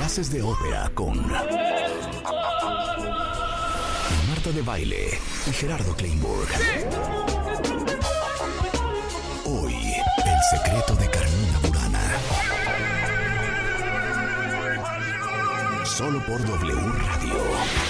Clases de ópera con Marta de Baile y Gerardo Kleinburg. Hoy, el secreto de Carmina Burana. Solo por W Radio.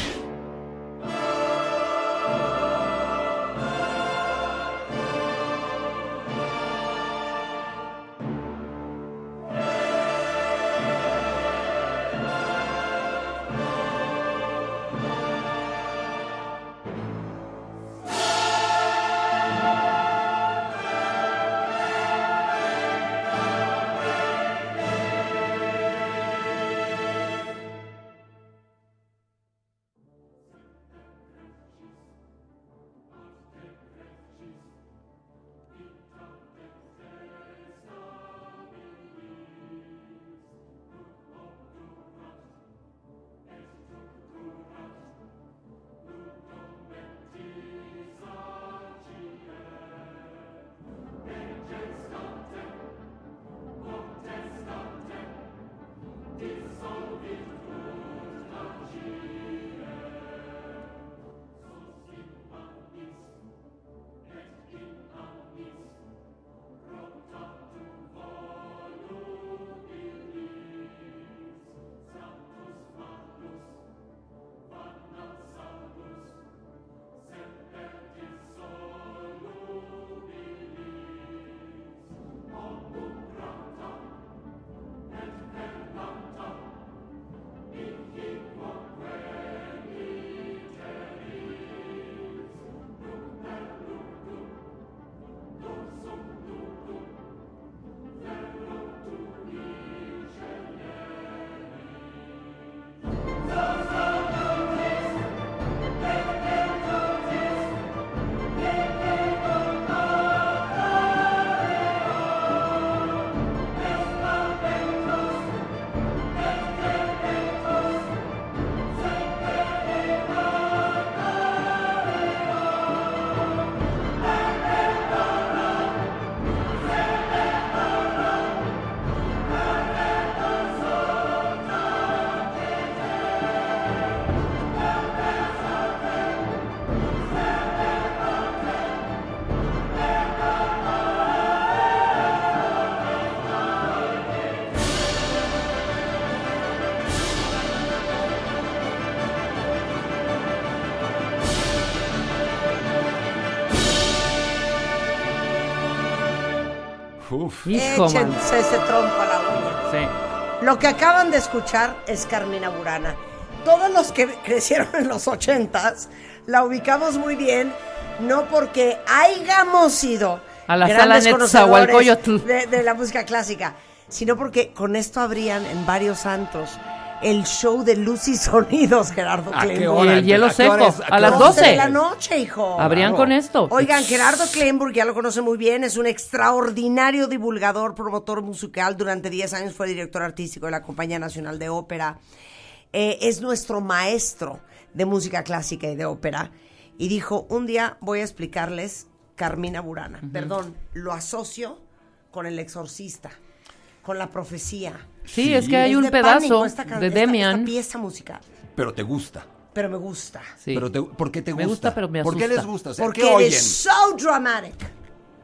Uf. Hijo, man. Échense ese trompo a la uña. Sí. Lo que acaban de escuchar es Carmina Burana. Todos los que crecieron en los ochentas la ubicamos muy bien, no porque hayamos sido A la grandes sala conocedores de, de la música clásica, sino porque con esto habrían en varios santos el show de luz y sonidos, Gerardo ¿A qué. Y el hielo ¿A seco, a las qué hora es? 12. de la noche, hijo. Habrían Claro. con esto. Oigan, Gerardo Kleinburg, ya lo conoce muy bien, es un extraordinario divulgador, promotor musical. Durante 10 años fue director artístico de la Compañía Nacional de Ópera. Eh, es nuestro maestro de música clásica y de ópera. Y dijo, un día voy a explicarles Carmina Burana. Perdón, lo asocio con el exorcista, con la profecía. Sí, es que hay Es un de pedazo esta de esta- Demian. Esta pieza musical, Pero te gusta. pero me gusta. Sí. Pero te- ¿Por qué te Me gusta? gusta, pero me ¿Por qué asusta. les gusta? O sea, Porque ¿qué oyen? es so dramatic.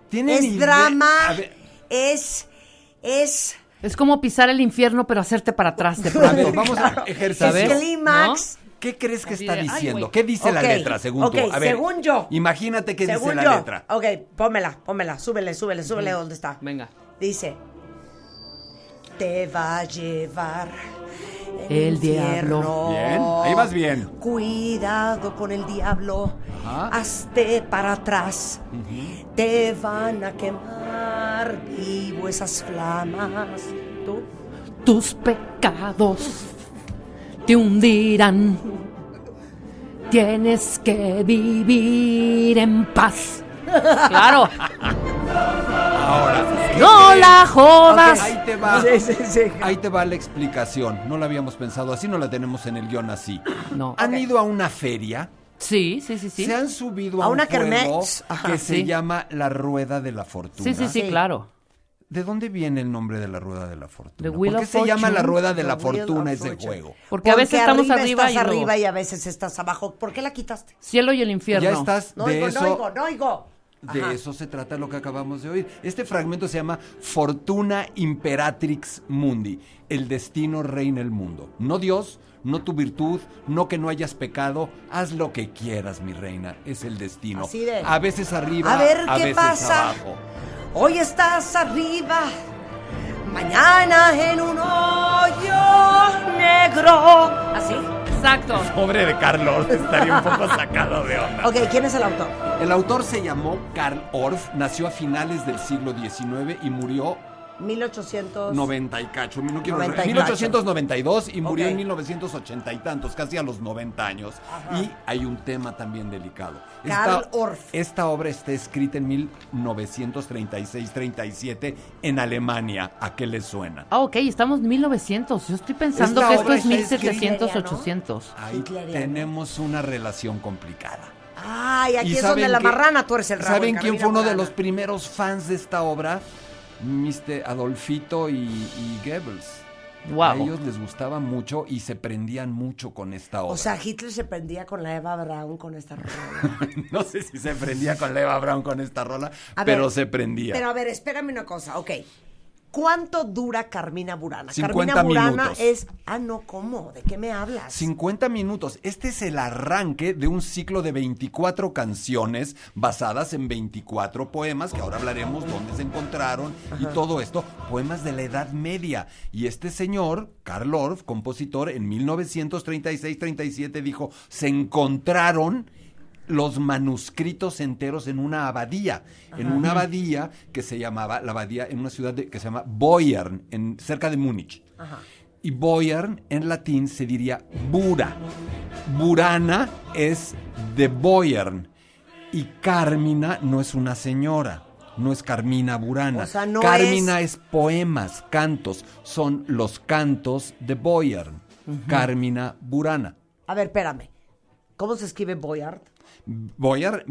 ¿Tienen Es idea? drama, es, es, Es como pisar el infierno, pero hacerte para atrás de a ver, pronto. vamos a ejercer. Es clímax. ¿Qué crees que está diciendo? ¿Qué dice la letra, según tú? A ver, según yo. Imagínate qué dice Según la yo. letra. Ok, pómela, pómela, súbele, súbele, súbele donde está. Venga. Dice, te va a llevar El diablo. Bien, ahí vas bien. Cuidado con el diablo, Ajá. hazte para atrás. Te van a quemar vivo esas flamas. ¿Tú? Tus pecados te hundirán. Tienes que vivir en paz. Claro. Ahora, ¿qué No la jodas. Ahí te va. Sí, sí, sí. Ahí te va la explicación. No la habíamos pensado así, no la tenemos en el guion así. No. ¿Han ido a una feria? Sí, sí, sí, sí. Se han subido a, A un una juego. Ajá. que se llama La Rueda de la Fortuna. Sí, sí, sí, Sí. claro. ¿De dónde viene el nombre de la rueda de la fortuna? ¿Por qué se llama la rueda de The la Wheel fortuna ese Fortune. juego? Porque a veces estamos arriba estás y arriba y a veces estás abajo. ¿Por qué la quitaste? Cielo y el infierno. Ya estás No de oigo, eso. no oigo, no oigo. De Ajá. eso se trata lo que acabamos de oír. Este fragmento se llama Fortuna Imperatrix Mundi. El destino reina el mundo. No Dios, no tu virtud, no que no hayas pecado. Haz lo que quieras, mi reina. Es el destino. Así de- A veces arriba, A ver, ¿qué veces pasa? abajo. Hoy estás arriba, mañana en un hoyo negro. ¿Así? Exacto. Pobre de Carlos, estaría un poco sacado de onda. Ok, ¿quién es el autor? El autor se llamó Karl Orff, nació a finales del siglo XIX y murió 1800. 90 y cacho, no quiero 90 y 1892 y murió Ok. en 1980 y tantos, casi a los 90 años. Y hay un tema también delicado. Karl Orff. Esta obra está escrita en 1936-37 en Alemania. ¿A qué le suena? Ah, ok, estamos en 1900. Yo estoy pensando Esta que esto es está escrita- 1700, Hitleriano. 800. Ahí tenemos una relación complicada. Ay, aquí ¿Y es donde saben la marrana tuerce el rabo. ¿Saben en quién fue uno de los primeros fans de esta obra? Mr. Adolfito y, y Goebbels. A Wow. ellos les gustaba mucho y se prendían mucho con esta obra. O sea, Hitler se prendía con la Eva Braun con esta rola. no sé si se prendía con Eva Brown con esta rola, A pero ver, se prendía. Pero a ver, espérame una cosa, ok. ¿Cuánto dura Carmina Burana? 50 Carmina Burana minutos. es. Ah, no, ¿cómo? ¿De qué me hablas? 50 minutos. Este es el arranque de un ciclo de 24 canciones basadas en 24 poemas, que ahora hablaremos dónde se encontraron y todo esto. Poemas de la Edad Media. Y este señor, Karl Orff, compositor, en 1936-37 dijo, se encontraron los manuscritos enteros en una abadía, en una abadía que se llamaba, la abadía en una ciudad de- que se llama Boyern, en, cerca de Múnich. Y Boyern en latín se diría Bura. Burana es de Boyern. Y Carmina no es una señora, no es Carmina Burana. O sea, no Carmina es... poemas, cantos, son los cantos de Boyern. Carmina Burana. A ver, espérame. ¿Cómo se escribe Boyard? Boyern,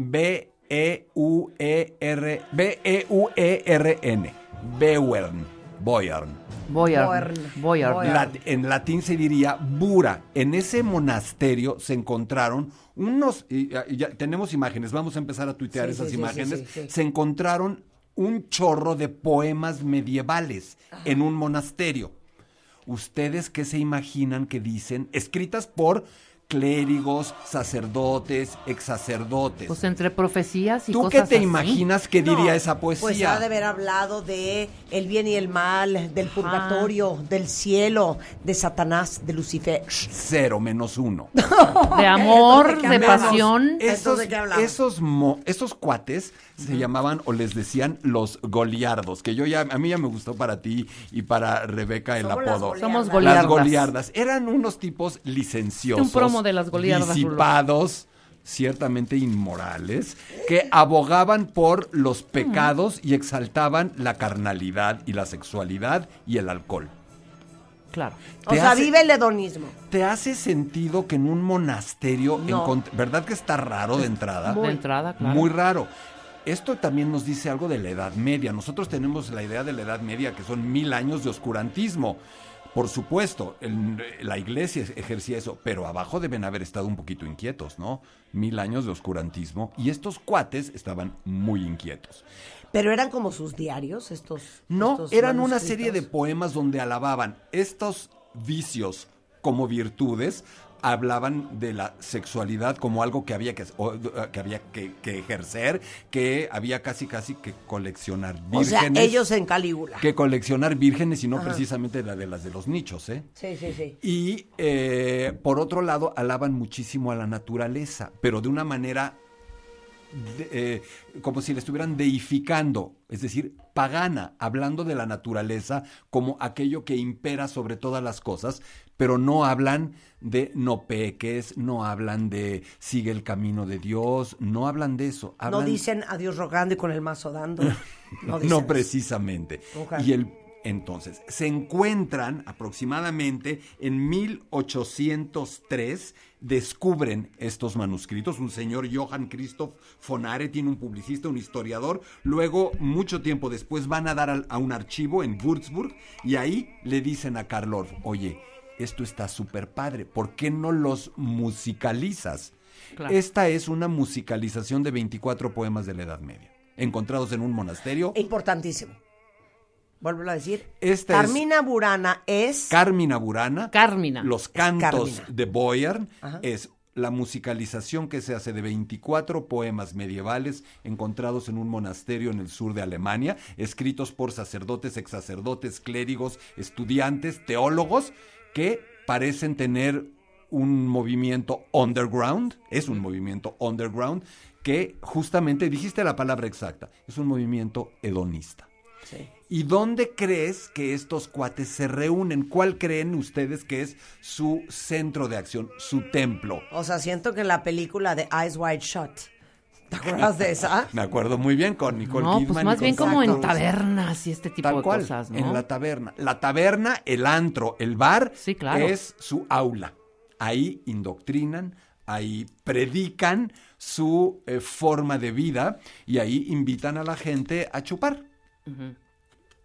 B-E-U-E-R, B-E-U-E-R-N. Beuern, Boyern. Boyard. Lat- en latín se diría Bura. En ese monasterio se encontraron unos, y, y ya tenemos imágenes, vamos a empezar a tuitear Sí, esas sí, imágenes. sí, sí, sí. Se encontraron un chorro de poemas medievales en un monasterio. ¿Ustedes qué se imaginan que dicen? Escritas por clérigos, sacerdotes, exsacerdotes. Pues entre profecías y ¿Tú cosas qué te así. imaginas que diría No, esa Pues poesía? ha de haber hablado de el bien y el mal, del purgatorio, del cielo, de Satanás, de Lucifer. Cero menos uno. De amor, ¿de pasión. Esos, esos, mo- esos cuates se llamaban o les decían los goliardos, que yo ya, a mí ya me gustó para ti y para Rebeca el Somos las apodo. goliardas. Somos Las goliardas. goliardas. Eran unos tipos licenciosos. Un de las. Disipados, ciertamente inmorales, que abogaban por los pecados y exaltaban la carnalidad y la sexualidad y el alcohol. Claro. O Te sea, hace- vive el hedonismo. ¿Te hace sentido que en un monasterio, No. encont- ¿verdad que está raro de entrada? De entrada, claro. Muy raro. Esto también nos dice algo de la Edad Media. Nosotros tenemos la idea de la Edad Media que son mil años de oscurantismo. Por supuesto, el- la iglesia ejercía eso, pero abajo deben haber estado un poquito inquietos, ¿no? Mil años de oscurantismo. Y estos cuates estaban muy inquietos. Pero eran como sus diarios, estos. No, estos eran una serie de poemas donde alababan estos vicios como virtudes, hablaban de la sexualidad como algo que había que, o, eh, que había que, que ejercer, que había casi casi que coleccionar O vírgenes. sea, ellos en Calígula. que coleccionar vírgenes y no precisamente la de las de los nichos, ¿eh? Sí, sí, sí. Y eh, por otro lado, alaban muchísimo a la naturaleza, pero de una manera de- eh, como si le estuvieran deificando, es decir, pagana, hablando de la naturaleza como aquello que impera sobre todas las cosas, pero no hablan de no peques, no hablan de sigue el camino de Dios, no hablan de eso. No dicen adiós rogando y con el mazo dando. No, dicen no eso. precisamente. Y el, Entonces, se encuentran aproximadamente en 1803, descubren estos manuscritos. Un señor Johann Christoph von Are tiene un publicista, un historiador. Luego, mucho tiempo después, van a dar a un archivo en Würzburg y ahí le dicen a Karl Orff, oye, esto está súper padre, ¿por qué no los musicalizas? Claro. Esta es una musicalización de 24 poemas de la Edad Media, encontrados en un monasterio. Importantísimo. Vuelvo a decir. Esta es- Carmina Burana es. Carmina Burana, Carmina. los cantos Carmina. de Ajá. es la musicalización que se hace de 24 poemas medievales encontrados en un monasterio en el sur de Alemania, escritos por sacerdotes, exsacerdotes, clérigos, estudiantes, teólogos, que parecen tener un movimiento underground, es un movimiento underground, que justamente, dijiste la palabra exacta, es un movimiento hedonista. Sí. ¿Y dónde crees que estos cuates se reúnen? ¿Cuál creen ustedes que es su centro de acción, su templo? O sea, siento que en la película de Eyes Wide Shut. ¿Te acuerdas de esa? Me acuerdo muy bien con Nicole No, Kidman. pues más bien como en tabernas y este tipo Tal de cual, cosas, ¿no? en la taberna. La taberna, el antro, el bar, Sí, claro. es su aula. Ahí indoctrinan, ahí predican su eh, forma de vida y ahí invitan a la gente a chupar.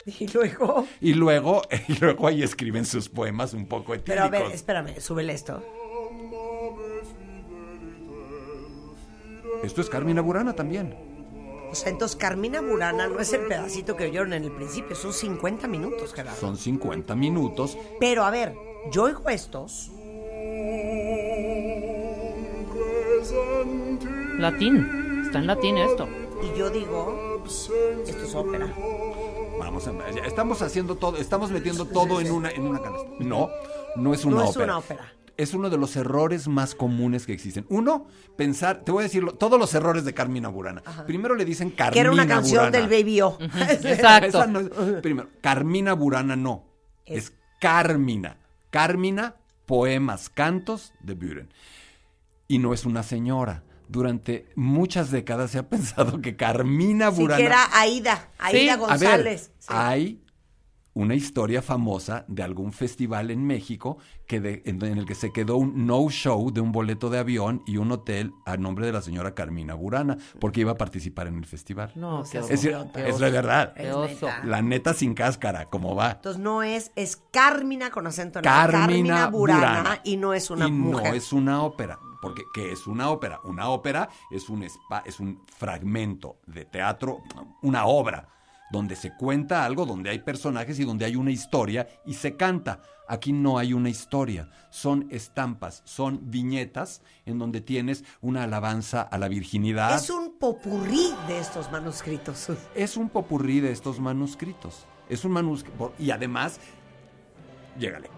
Y luego. Y luego, y luego ahí escriben sus poemas un poco etílicos. Pero a ver, espérame, súbele esto. Esto es Carmina Burana también. O sea, entonces Carmina Burana no es el pedacito que oyeron en el principio, son 50 minutos, Gerardo. Son 50 minutos. Pero a ver, yo oigo estos. Latín. Está en latín esto. Y yo digo, esto es ópera. Vamos a ya estamos haciendo todo, estamos metiendo todo en una en una canasta. No, no es una No es ópera. una ópera. Es uno de los errores más comunes que existen. Uno, pensar, te voy a decirlo, todos los errores de Carmina Burana. Primero le dicen Carmina Que era una canción Burana. del Baby O. Exacto. Esa no es- primero, Carmina Burana no. Es- Es, Carmina. Carmina, poemas, cantos de Buren. Y no es una señora. Durante muchas décadas se ha pensado que Carmina Sí, Burana. que era Aida, Aida Sí. A ver, González. Sí. hay una historia famosa de algún festival en México que de- en, en el que se quedó un no-show de un boleto de avión y un hotel a nombre de la señora Carmina Burana, porque iba a participar en el festival. No, qué es, decir, es la verdad. Qué oso. La neta sin cáscara, como va. Entonces no es, es Carmina con acento en la Carmina Burana, Burana. y no es una y mujer. no es una ópera. Porque, ¿qué es una ópera? Una ópera es un, spa- es un fragmento de teatro, una obra, donde se cuenta algo, donde hay personajes y donde hay una historia y se canta. Aquí no hay una historia, son estampas, son viñetas en donde tienes una alabanza a la virginidad. Es un popurrí de estos manuscritos. Es un popurrí de estos manuscritos. Es un manuscrito. Y además, llégale.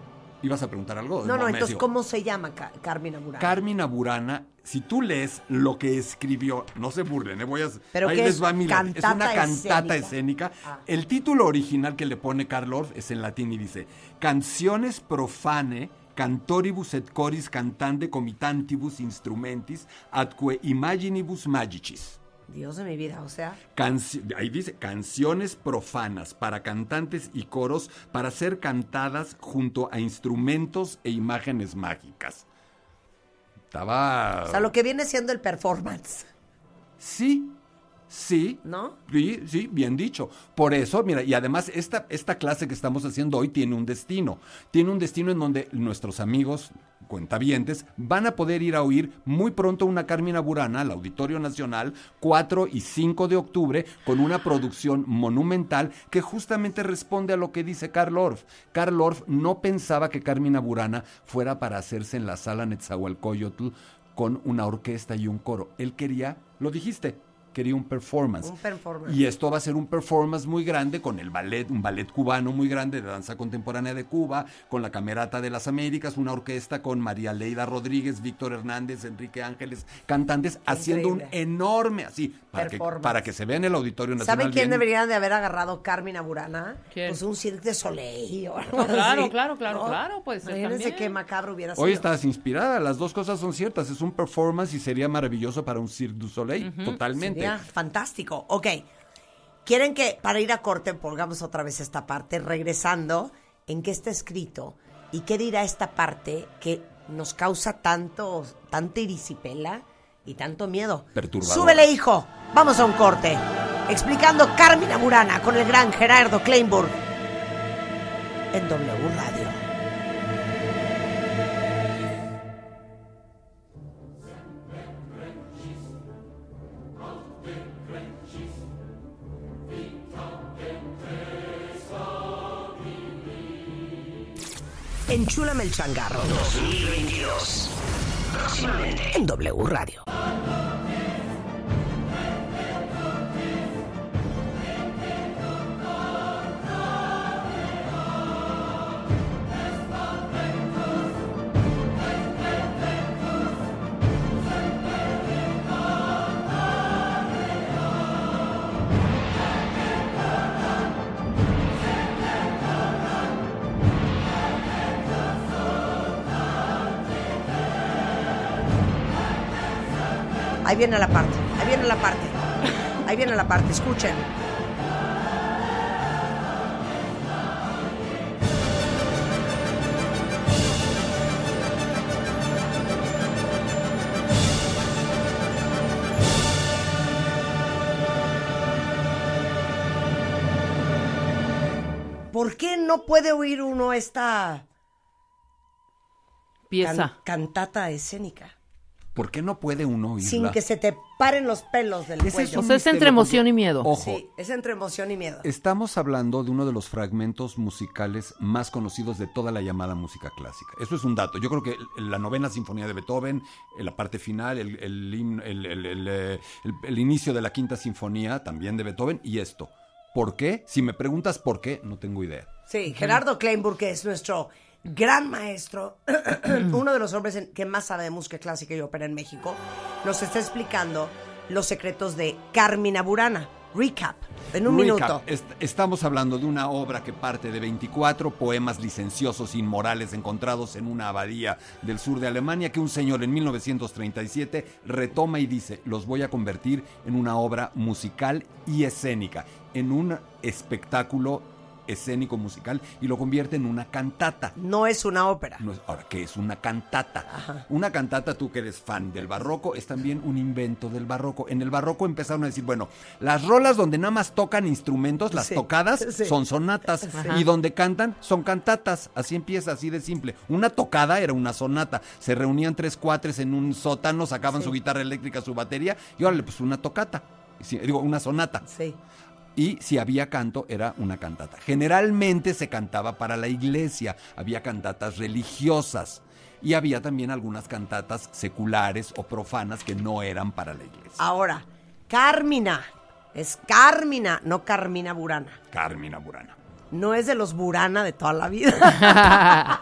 ¿Ibas a preguntar algo? No, no, entonces. ¿cómo se llama Ca- Carmina Burana? Carmina Burana, si tú lees lo que escribió, no se burlen, ¿eh? voy a, ¿Pero ahí les es? va mi es una ¿Cantata escénica? escénica. Ah. El título original que le pone Karl Orff es en latín y dice: Canciones profane cantoribus et coris cantande comitantibus instrumentis atque imaginibus magicis. Dios de mi vida, o sea, ahí dice, canciones profanas para cantantes y coros para ser cantadas junto a instrumentos e imágenes mágicas. Estaba... o sea, lo que viene siendo el performance, Sí, sí. ¿no? Sí, sí, bien dicho. Por eso, mira, y además esta, esta clase que estamos haciendo hoy tiene un destino. Tiene un destino en donde nuestros amigos cuentavientes van a poder ir a oír muy pronto una Carmina Burana al Auditorio Nacional 4 y 5 de octubre con una producción monumental que justamente responde a lo que dice Karl Orff. Karl Orff no pensaba que Carmina Burana fuera para hacerse en la sala Netzahualcoyotl con una orquesta y un coro. Él quería, lo dijiste, quería un performance. Un performance. Y esto va a ser un performance muy grande con el ballet, un ballet cubano muy grande de danza contemporánea de Cuba, con la Camerata de las Américas, una orquesta con María Leida Rodríguez, Víctor Hernández, Enrique Ángeles, cantantes, haciendo un enorme, así, para que, para que se vea en el Auditorio Nacional. ¿Sabe quién bien. deberían de haber agarrado Carmina Burana? ¿Quién? Pues un Cirque de Soleil o algo No, claro, así, claro, claro, claro, puede ser Imagínense también. qué macabro hubiera sido. Hoy estás inspirada, las dos cosas son ciertas, es un performance y sería maravilloso para un Cirque du Soleil, totalmente. Fantástico. Ok. Quieren que, para ir a corte, pongamos otra vez esta parte, regresando, en qué está escrito y qué dirá esta parte que nos causa tanto, tanta irisipela y tanto miedo. Perturbador. Súbele, hijo. Vamos a un corte. Explicando Carmina Burana con el gran Gerardo Kleinburg en W Radio. Enchúlame el changarro. 2022. Próximamente en W Radio. Ahí viene la parte, ahí viene la parte. Ahí viene la parte, escuchen. ¿Por qué no puede oír uno esta Pieza. can- cantata escénica? ¿Por qué no puede uno oírla? Sin que se te paren los pelos del es cuello. O sea, es entre emoción porque- y miedo. Ojo, Sí, es entre emoción y miedo. Estamos hablando de uno de los fragmentos musicales más conocidos de toda la llamada música clásica. Eso es un dato. Yo creo que la novena sinfonía de Beethoven, en la parte final, el, el himno- el- el- el, eh, el- el inicio de la quinta sinfonía también de Beethoven y esto. ¿Por qué? Si me preguntas por qué, no tengo idea. Sí, Gerardo Kleinburg, que es nuestro gran maestro, uno de los hombres en- que más sabe de música clásica y ópera en México, nos está explicando los secretos de Carmina Burana. Recap, en un Recap. minuto. Est- estamos hablando de una obra que parte de 24 poemas licenciosos inmorales encontrados en una abadía del sur de Alemania que un señor en 1937 retoma y dice, los voy a convertir en una obra musical y escénica, en un espectáculo escénico musical y lo convierte en una cantata. No es una ópera. No es- ahora, ¿qué es una cantata? Una cantata, tú que eres fan del barroco, es también un invento del barroco. En el barroco empezaron a decir, bueno, las rolas donde nada más tocan instrumentos, las Sí, tocadas, sí. son sonatas. Y donde cantan, son cantatas. Así empieza, así de simple. Una tocada era una sonata. Se reunían tres cuatres en un sótano, sacaban Sí. su guitarra eléctrica, su batería, y órale, pues una tocata. Digo, una sonata. Sí. Y si había canto, era una cantata. Generalmente se cantaba para la iglesia, había cantatas religiosas y había también algunas cantatas seculares o profanas que no eran para la iglesia. Ahora, Carmina. Es Carmina, no Carmina Burana. Carmina Burana. No es de los Burana de toda la vida.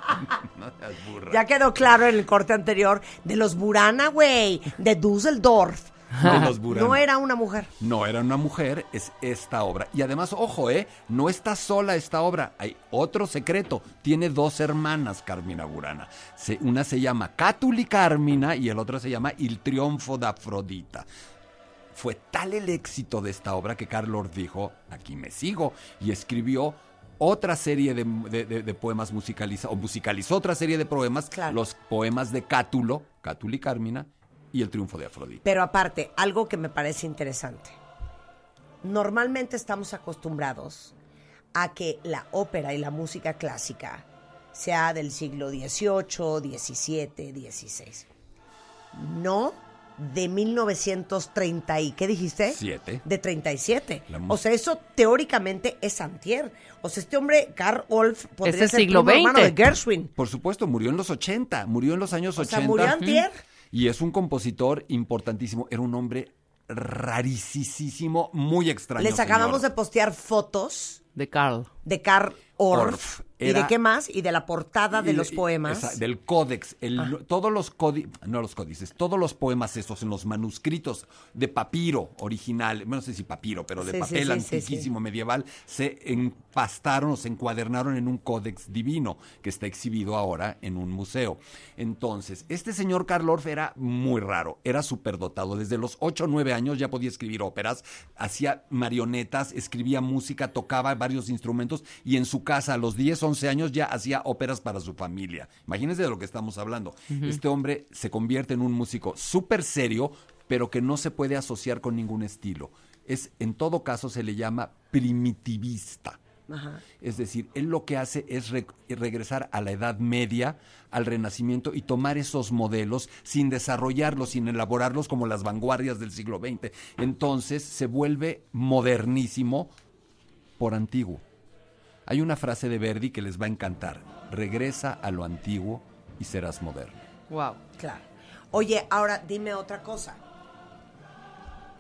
No seas burra. ya quedó claro en el corte anterior. De los Burana, güey. De Düsseldorf. De los. No era una mujer. No era una mujer, es esta obra. Y además, ojo, ¿eh? No está sola esta obra. Hay otro secreto. Tiene dos hermanas, Carmina Burana. Se- una se llama Cátuli Carmina y el otro se llama Il Triunfo de Afrodita. Fue tal el éxito de esta obra que Carlos dijo, aquí me sigo, y escribió otra serie de, de- de- de poemas musicalizados, o musicalizó otra serie de poemas, Claro. los poemas de Cátulo, Cátuli Carmina, y El Triunfo de Afrodita. Pero aparte, algo que me parece interesante. Normalmente estamos acostumbrados a que la ópera y la música clásica sea del siglo XVIII, XVII, XVI. No de 1930 y ¿qué dijiste? Siete. De 37. La O sea, eso teóricamente es antier. O sea, este hombre, Karl Wolf, podría Es el ser siglo primo hermano de XX. Gershwin. Por supuesto, murió en los 80, murió en los años O sea, 80. murió antier. Y es un compositor importantísimo. Era un hombre rarísimo, muy extraño. Les acabamos señor. de postear fotos De Carl. De Karl Orff. Orff. ¿Y de qué más? Y de la portada de Y- los poemas. esa- del códex. el- Ah. Todos los códices, no los códices, todos los poemas esos en los manuscritos de papiro original, no sé si papiro, pero de sí, papel sí, sí, antiquísimo medieval, se empastaron o se encuadernaron en un códex divino que está exhibido ahora en un museo. Entonces, este señor Karl Orff era muy raro, era superdotado. Desde los 8 o 9 años ya podía escribir óperas, hacía marionetas, escribía música, tocaba varios instrumentos y en su casa a los 10, 11 años ya hacía óperas para su familia. Imagínense de lo que estamos hablando. Este hombre se convierte en un músico súper serio, pero que no se puede asociar con ningún estilo. Es, en todo caso, se le llama primitivista. Ajá. Es decir, él lo que hace es re- regresar a la Edad Media, al Renacimiento y tomar esos modelos sin desarrollarlos, sin elaborarlos como las vanguardias del siglo XX. Entonces se vuelve modernísimo por antiguo. Hay una frase de Verdi que les va a encantar. Regresa a lo antiguo y serás moderno. Wow. Claro. Oye, ahora dime otra cosa.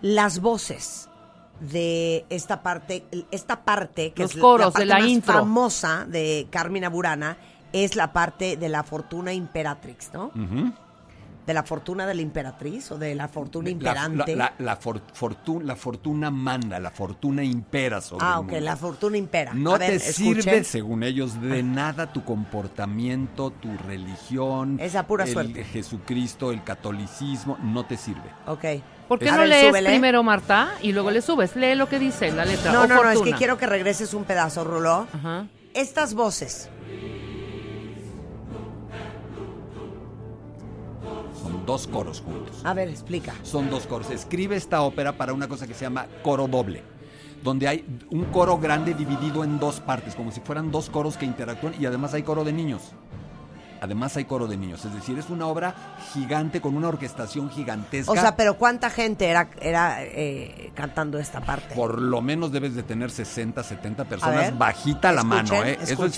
Las voces de esta parte, esta parte que Los es la- coros la parte de la más intro. famosa de Carmina Burana es la parte de la fortuna imperatrix, ¿no? De la fortuna de la imperatriz o de la fortuna La, imperante. la- la for- fortu- la fortuna manda, la fortuna impera sobre ah, el ok, mundo. la fortuna impera. No A ver, te escuchen. sirve, según ellos, de nada tu comportamiento, tu religión. Es a pura el suerte. Jesucristo, el catolicismo, no te sirve. Ok. ¿Por qué A no ver, lees súbele. primero, Marta, y luego le subes? Lee lo que dice la letra. No, o no, no, es que quiero que regreses un pedazo, Rulo. Ajá. Estas voces, Son dos coros juntos. a ver, explica. Son dos coros. Escribe esta ópera para una cosa que se llama coro doble, donde hay un coro grande dividido en dos partes, como si fueran dos coros que interactúan y además hay coro de niños. Además hay coro de niños, es decir, es una obra gigante con una orquestación gigantesca. O sea, pero ¿cuánta gente era, era eh, cantando esta parte? Por lo menos debes de tener 60, 70 personas, ver, bajita la mano, Escuchen, ¿eh? Eso es-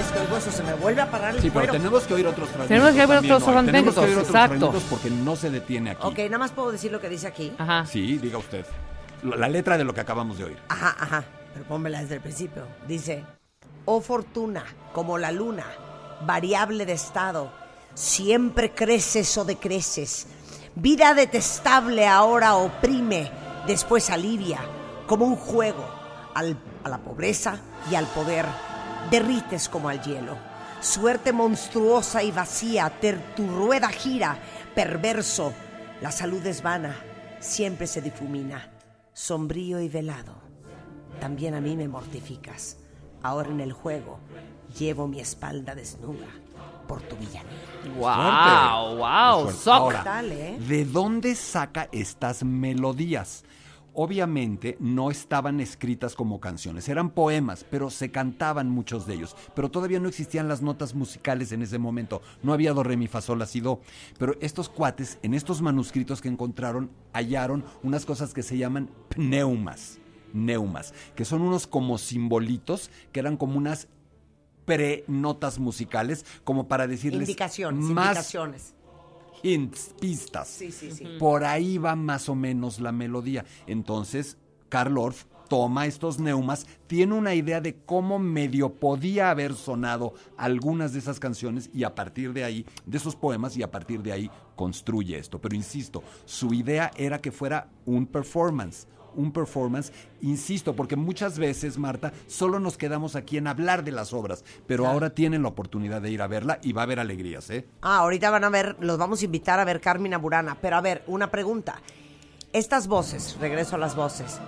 vez que oigo eso, se me vuelve a parar el Sí, pero cuero. tenemos que oír otros fragmentos. Tenemos que oír también, otros ¿no? Tenemos que oír fragmentos, otros exacto. fragmentos porque no se detiene aquí. Ok, nada más puedo decir lo que dice aquí. Ajá. Sí, diga usted. La la letra de lo que acabamos de oír. Ajá, ajá. Pero pónmela desde el principio. Dice, oh fortuna, como la luna, variable de estado, siempre creces o decreces. Vida detestable ahora oprime, después alivia, como un juego, al- a la pobreza y al poder. Derrites como al hielo. Suerte monstruosa y vacía, ter- tu rueda gira, perverso. La salud es vana, siempre se difumina. Sombrío y velado. También a mí me mortificas. Ahora en el juego llevo mi espalda desnuda por tu villanía. Wow, wow. Ahora, ¿eh? ¿de dónde saca estas melodías? Obviamente no estaban escritas como canciones, eran poemas, pero se cantaban muchos de ellos. Pero todavía no existían las notas musicales en ese momento, no había do, re, mi, fa, sol, la, si, do. Pero estos cuates, en estos manuscritos que encontraron, hallaron unas cosas que se llaman pneumas, neumas, que son unos como simbolitos, que eran como unas pre-notas musicales, como para decirles Indicaciones, más indicaciones. Hints, pistas. Sí, sí, sí. Por ahí va más o menos la melodía. Entonces, Karl Orff toma estos neumas, tiene una idea de cómo medio podía haber sonado algunas de esas canciones y a partir de ahí, de esos poemas, y a partir de ahí construye esto. Pero insisto, su idea era que fuera un performance. Un performance, insisto, porque muchas veces, Marta, solo nos quedamos aquí en hablar de las obras, pero ahora tienen la oportunidad de ir a verla y va a haber alegrías, ¿eh? Ah, ahorita van a ver, los vamos a invitar a ver Carmina Burana. Pero a ver, una pregunta. Estas voces, regreso a las voces,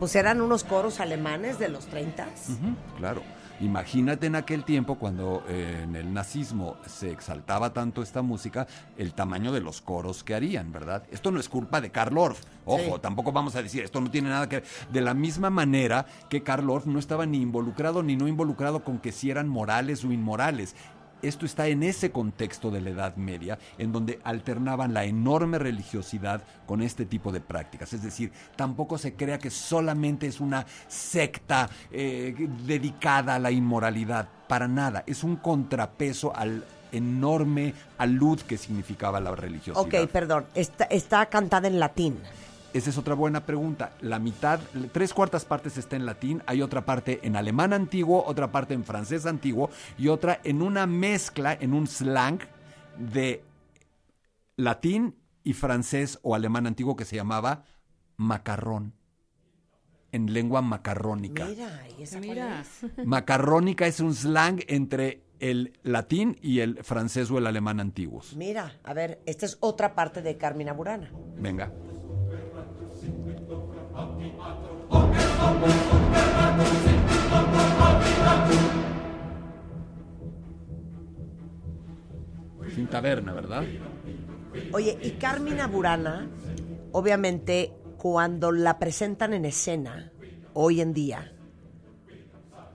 pues eran unos coros alemanes de los 30 Ujú, Claro. Imagínate en aquel tiempo cuando eh, en el nazismo se exaltaba tanto esta música, el tamaño de los coros que harían, ¿verdad? Esto no es culpa de Karl Orff. Ojo, Sí. tampoco vamos a decir, esto no tiene nada que ver. De la misma manera que Karl Orff no estaba ni involucrado ni no involucrado con que si eran morales o inmorales. Esto está en ese contexto de la Edad Media, en donde alternaban la enorme religiosidad con este tipo de prácticas. Es decir, tampoco se crea que solamente es una secta eh, dedicada a la inmoralidad. Para nada. Es un contrapeso al enorme alud que significaba la religiosidad. Ok, perdón. Está, está cantada en latín. Esa es otra buena pregunta. La mitad, tres cuartas partes está en latín, hay otra parte en alemán antiguo, otra parte en francés antiguo y otra en una mezcla, en un slang de latín y francés o alemán antiguo que se llamaba macarrón. En lengua macarrónica. Mira, ¿y esa cuál Mira. es? Macarrónica es un slang entre el latín y el francés o el alemán antiguos. Mira, a ver, esta es otra parte de Carmina Burana. Venga. Taberna, ¿verdad? Oye, y Carmina Burana, obviamente, cuando la presentan en escena, hoy en día,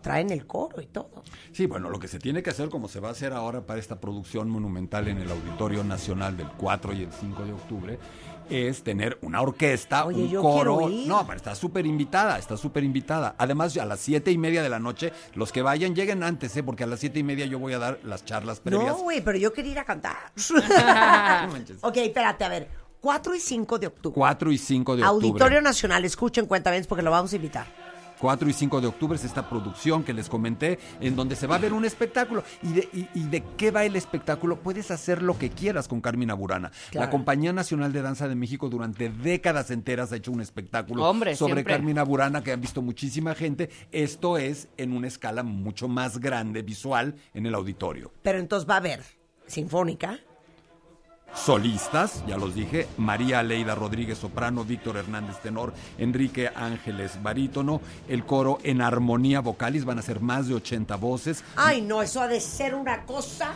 traen el coro y todo. Sí, bueno, lo que se tiene que hacer, como se va a hacer ahora para esta producción monumental en el Auditorio Nacional del 4 y el 5 de octubre, es tener una orquesta, Oye, un yo coro. ir. No, pero está súper invitada, está súper invitada. Además, a las siete y media de la noche, los que vayan lleguen antes, ¿eh? porque a las siete y media yo voy a dar las charlas previas. No, güey, pero yo quería ir a cantar. No ok, espérate, a ver. 4 y 5 de octubre. 4 y 5 de octubre. Auditorio Nacional, escuchen cuenta porque lo vamos a invitar. 4 y 5 de octubre es esta producción que les comenté, en donde se va a ver un espectáculo. ¿Y de, y- y de qué va el espectáculo? Puedes hacer lo que quieras con Carmina Burana. Claro. La Compañía Nacional de Danza de México durante décadas enteras ha hecho un espectáculo Hombre, sobre siempre. Carmina Burana que han visto muchísima gente. Esto es en una escala mucho más grande, visual, en el auditorio. Pero entonces va a haber Sinfónica, solistas, ya los dije, María Aleida Rodríguez soprano, Víctor Hernández tenor, Enrique Ángeles barítono, el coro en armonía vocalis, van a ser más de 80 voces. Ay, no, eso ha de ser una cosa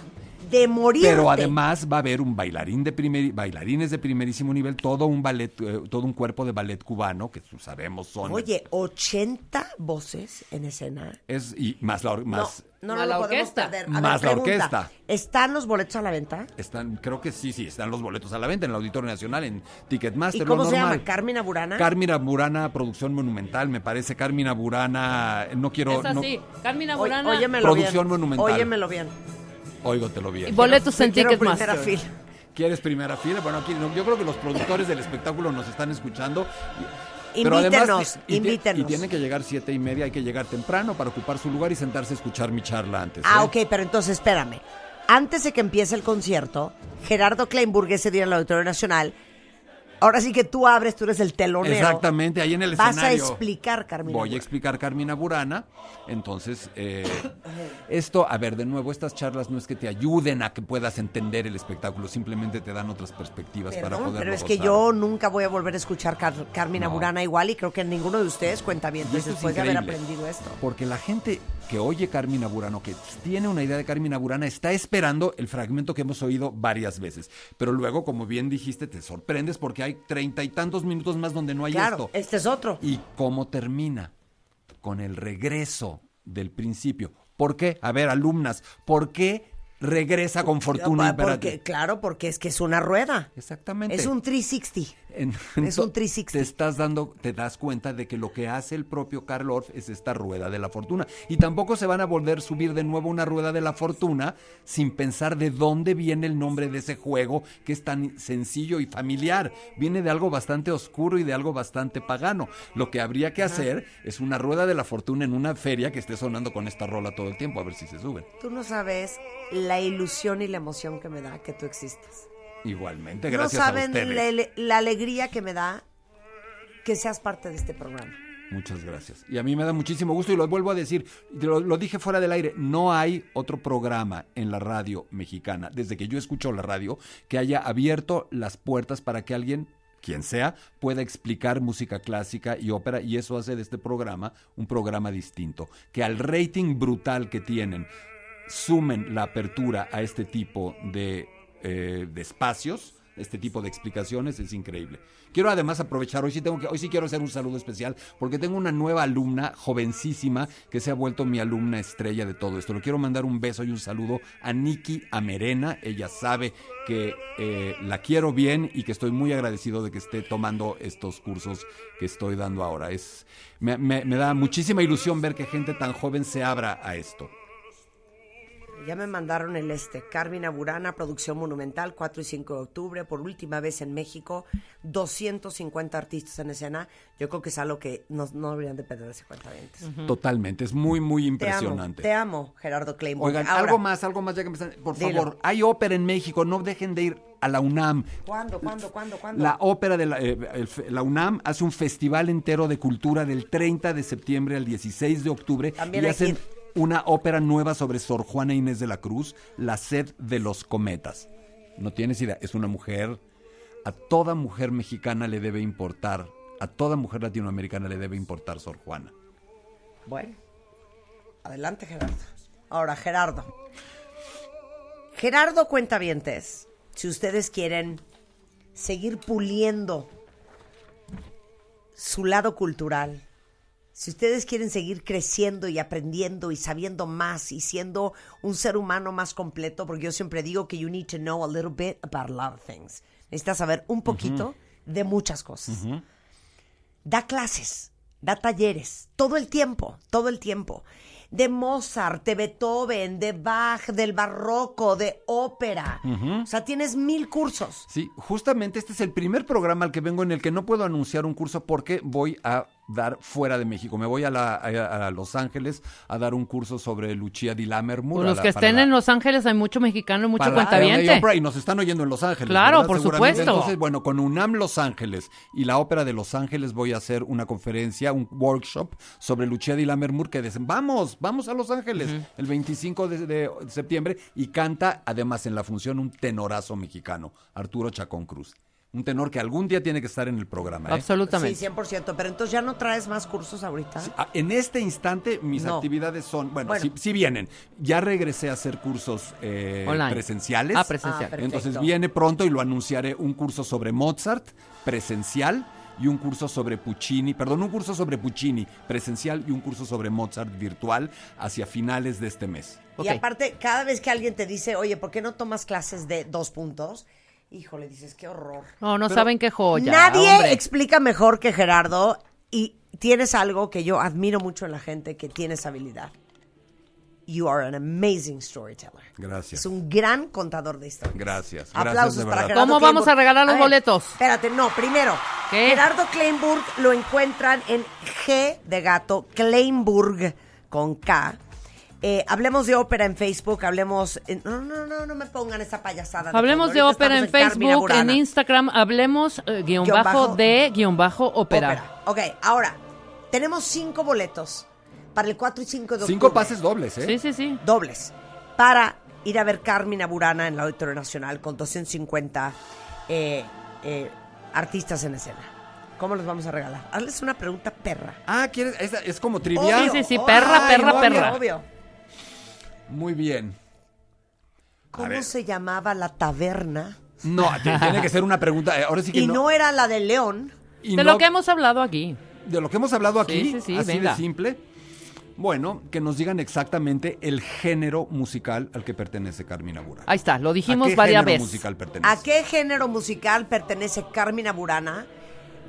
de morir. Pero además va a haber un bailarín de primer, bailarines de primerísimo nivel, todo un ballet, eh, todo un cuerpo de ballet cubano que sabemos son Oye, 80 voces en escena. es y más la or- más no, no, Más no la lo podemos orquesta. perder. A Más ver, la pregunta, orquesta. ¿Están los boletos a la venta? están creo que sí, sí, están los boletos a la venta en el Auditorio Nacional en Ticketmaster ¿Y lo cómo se normal. llama? ¿Carmina Burana? Carmina Burana, producción monumental, me parece. Carmina Burana, no quiero. Es así. no- Carmina Oy- Burana. óyemelo Producción bien. monumental. Óyemelo bien. Óigotelo bien. boletos en Ticketmaster. ¿Quieres primera fila? Bueno, aquí yo creo que los productores del espectáculo nos están escuchando. y- Invítenos, y- y, invítenos. Y tienen que llegar siete y media, hay que llegar temprano para ocupar su lugar y sentarse a escuchar mi charla antes. Ah, ¿eh? ok, pero entonces espérame. Antes de que empiece el concierto, Gerardo Kleinburg ese día en el Auditorio Nacional. Ahora sí que tú abres, tú eres el telonero. Exactamente, ahí en el Vas a escenario. explicar, Carmina. Voy a explicar Carmina Burana. Entonces, eh, esto, a ver, de nuevo, estas charlas no es que te ayuden a que puedas entender el espectáculo, simplemente te dan otras perspectivas para poder pero es que yo nunca voy a volver a escuchar Car- Carmina No. Burana igual y creo que ninguno de ustedes cuenta bien después de haber aprendido esto. Porque la gente que oye Carmina Burana, que tiene una idea de Carmina Burana, está esperando el fragmento que hemos oído varias veces. Pero luego, como bien dijiste, te sorprendes porque hay treinta y tantos minutos más donde no hay Claro, esto. este es otro. ¿Y cómo termina? Con el regreso del principio. ¿Por qué? A ver, alumnas, ¿por qué regresa con fortuna porque, claro, porque es que es una rueda. Exactamente. Es un 360. En- Es un ento- 360. Te estás dando, te das cuenta de que lo que hace el propio Karl Orff es esta rueda de la fortuna. Y tampoco se van a volver a subir de nuevo una rueda de la fortuna sin pensar de dónde viene el nombre de ese juego que es tan sencillo y familiar. Viene de algo bastante oscuro y de algo bastante pagano. Lo que habría que hacer es una rueda de la fortuna en una feria que esté sonando con esta rola todo el tiempo, a ver si se suben. Tú no sabes la ilusión y la emoción que me da que tú existas. Igualmente, no gracias a saben ustedes. la, la alegría que me da que seas parte de este programa. Muchas gracias. Y a mí me da muchísimo gusto y lo vuelvo a decir, lo, lo dije fuera del aire, no hay otro programa en la radio mexicana, desde que yo escucho la radio, que haya abierto las puertas para que alguien, quien sea, pueda explicar música clásica y ópera y eso hace de este programa un programa distinto. Que al rating brutal que tienen, sumen la apertura a este tipo de, eh, de espacios este tipo de explicaciones, es increíble. Quiero además aprovechar, hoy sí, tengo que, hoy sí quiero hacer un saludo especial, porque tengo una nueva alumna, jovencísima, que se ha vuelto mi alumna estrella de todo esto. Le quiero mandar un beso y un saludo a Nikki Amerena, ella sabe que eh, la quiero bien y que estoy muy agradecido de que esté tomando estos cursos que estoy dando ahora. Es, me, me- me da muchísima ilusión ver que gente tan joven se abra a esto. Ya me mandaron el este. Carmina Burana, producción monumental, 4 y 5 de octubre, por última vez en México, 250 artistas en escena. Yo creo que es algo que no, no deberían de perderse cuenta de antes. Totalmente, es muy, muy Te amo, impresionante. te amo, Gerardo Kleinburg. Oigan, Ahora, algo más, algo más, ya que me están- Por Dilo. favor, hay ópera en México, no dejen de ir a la UNAM. ¿Cuándo, cuándo, cuándo, cuándo? La ópera de la, eh, el la UNAM hace un festival entero de cultura del 30 de septiembre al 16 de octubre También y hacen. Una ópera nueva sobre Sor Juana Inés de la Cruz, La sed de los cometas. No tienes idea, es una mujer, a toda mujer mexicana le debe importar, a toda mujer latinoamericana le debe importar Sor Juana. Bueno, adelante Gerardo. Ahora, Gerardo. Gerardo Cuentavientes, si ustedes quieren seguir puliendo su lado cultural, si ustedes quieren seguir creciendo y aprendiendo y sabiendo más y siendo un ser humano más completo, porque yo siempre digo que you need to know a little bit about a lot of things. Necesitas saber un poquito de muchas cosas da clases, da talleres, todo el tiempo, todo el tiempo. De Mozart, de Beethoven, de Bach, del barroco, de ópera. O sea, tienes mil cursos. Sí, justamente este es el primer programa al que vengo en el que no puedo anunciar un curso porque voy a dar fuera de México. Me voy a, la- a- a Los Ángeles a dar un curso sobre Lucia di Lammermoor. Pues los la- que estén la- en Los Ángeles hay mucho mexicano y mucho para cuentaviente. Y nos están oyendo en Los Ángeles. Claro, ¿verdad? por supuesto. Entonces, bueno, con UNAM Los Ángeles y la Ópera de Los Ángeles voy a hacer una conferencia, un workshop sobre Lucia di Lammermoor que dicen, vamos, vamos a Los Ángeles el 25 de, de septiembre y canta además en la función un tenorazo mexicano, Arturo Chacón Cruz. Un tenor que algún día tiene que estar en el programa. ¿eh? Absolutamente. Sí, 100%. Pero entonces ya no traes más cursos ahorita. Ah, En este instante mis No. actividades son, bueno, Bueno. Sí, sí vienen. Ya regresé a hacer cursos eh, Online. presenciales. Ah, presencial. Ah. Entonces viene pronto y lo anunciaré un curso sobre Mozart presencial y un curso sobre Puccini, perdón, un curso sobre Puccini presencial y un curso sobre Mozart virtual hacia finales de este mes. Y aparte, cada vez que alguien te dice, oye, ¿por qué no tomas clases de dos puntos? Híjole, dices, qué horror. No, no Pero saben qué joya. Nadie hombre. explica mejor que Gerardo y tienes algo que yo admiro mucho en la gente que tiene esa habilidad. You are an amazing storyteller. Gracias. Es un gran contador de historias. Gracias. Aplausos Gracias para. Gerardo ¿Cómo vamos Kleinburg. a regalar los ver, boletos? Espérate, no, primero. ¿Qué? Gerardo Kleinburg lo encuentran en G de gato, Kleinburg con K. Eh, hablemos de ópera en Facebook, hablemos... en- no, no, no, no me pongan esa payasada. Hablemos de ópera en Facebook, en. Instagram, hablemos eh, guion Guión bajo bajo. de guion bajo ópera. Ópera. Ok, ahora, tenemos cinco boletos para el 4 y 5 de Cinco octubre. pases dobles, ¿eh? Sí, sí, sí. dobles para ir a ver Carmina Burana en el Auditorio Nacional con 250 eh, eh, artistas en escena. ¿Cómo los vamos a regalar? Hazles una pregunta perra. Ah, ¿quieres? Es, es como trivial. Sí, sí, sí, obvio. perra, Ay, perra, obvio, perra. Obvio. Muy bien. ¿Cómo se llamaba la taberna? No, tiene que ser una pregunta. eh, Ahora sí que Y no. no era la de León. y De no- lo que hemos hablado aquí. de lo que hemos hablado aquí, Sí, sí, sí, así venga. de simple. Bueno, que nos digan exactamente el género musical al que pertenece Carmina Burana. Ahí está, lo dijimos ¿A qué varias veces. ¿A qué género musical pertenece Carmina Burana?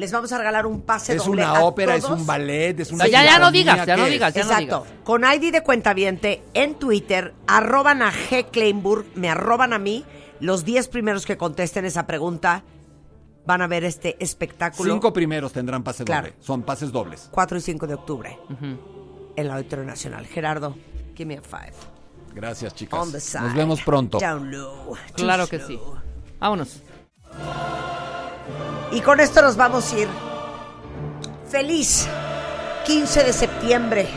Les vamos a regalar un pase Es doble una a ópera, es un ballet, es una Ya, ya no digas, ya no ¿qué es? digas. ya no Exacto. Con ID de cuentaviente en Twitter, arroban a G. Kleinburg, me arroban a mí. Los 10 primeros que contesten esa pregunta van a ver este espectáculo. Cinco primeros tendrán pase Claro. doble. Son pases dobles. 4 y 5 de octubre en la Auditorio Nacional. Gerardo, give me a five. Gracias, chicas. On the side. Nos vemos pronto. Down low. Too Claro que sí. Vámonos. Y con esto nos vamos a ir. Feliz 15 de septiembre.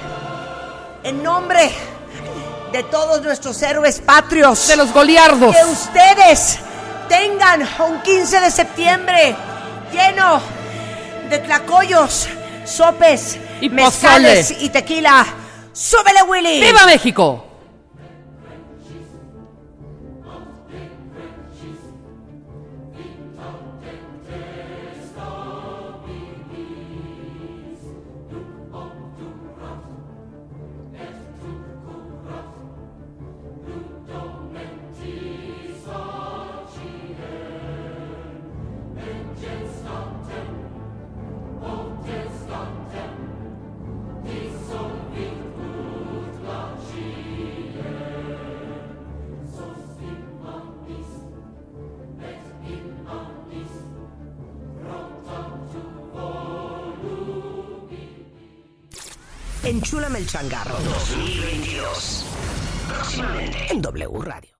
En nombre de todos nuestros héroes patrios. De los goliardos. Que ustedes tengan un 15 de septiembre lleno de tlacoyos, sopes, Y mezcales pozole. y tequila. ¡Súbele, Willy! ¡Viva México! Changarro